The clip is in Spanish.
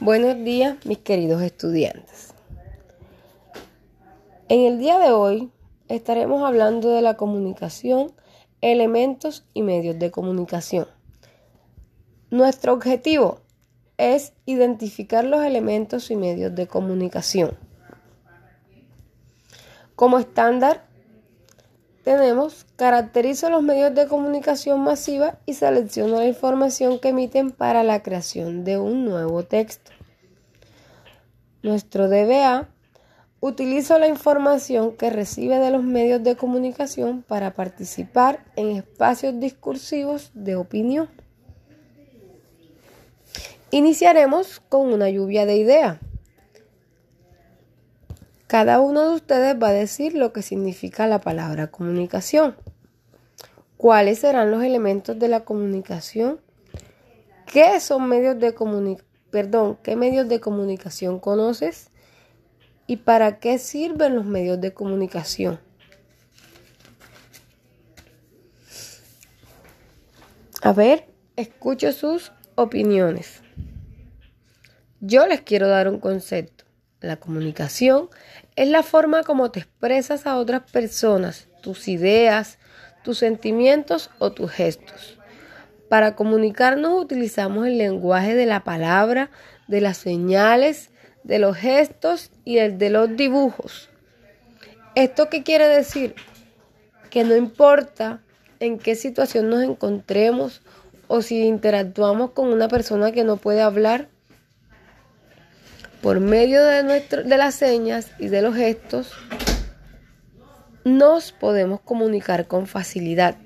Buenos días, mis queridos estudiantes. En el día de hoy estaremos hablando de la comunicación, elementos y medios de comunicación. Nuestro objetivo es identificar los elementos y medios de comunicación. Como estándar, tenemos caracterizo los medios de comunicación masiva y selecciono la información que emiten para la creación de un nuevo texto. Nuestro DBA utiliza la información que recibe de los medios de comunicación para participar en espacios discursivos de opinión. Iniciaremos con una lluvia de ideas. Cada uno de ustedes va a decir lo que significa la palabra comunicación. ¿Cuáles serán los elementos de la comunicación? ¿Qué son medios de comunicación? Perdón, ¿qué medios de comunicación conoces? ¿Y para qué sirven los medios de comunicación? A ver, escucho sus opiniones. Yo les quiero dar un concepto. La comunicación es la forma como te expresas a otras personas, tus ideas, tus sentimientos o tus gestos. Para comunicarnos utilizamos el lenguaje de la palabra, de las señales, de los gestos y el de los dibujos. ¿Esto qué quiere decir? Que no importa en qué situación nos encontremos o si interactuamos con una persona que no puede hablar, por medio de, de las señas y de los gestos, nos podemos comunicar con facilidad.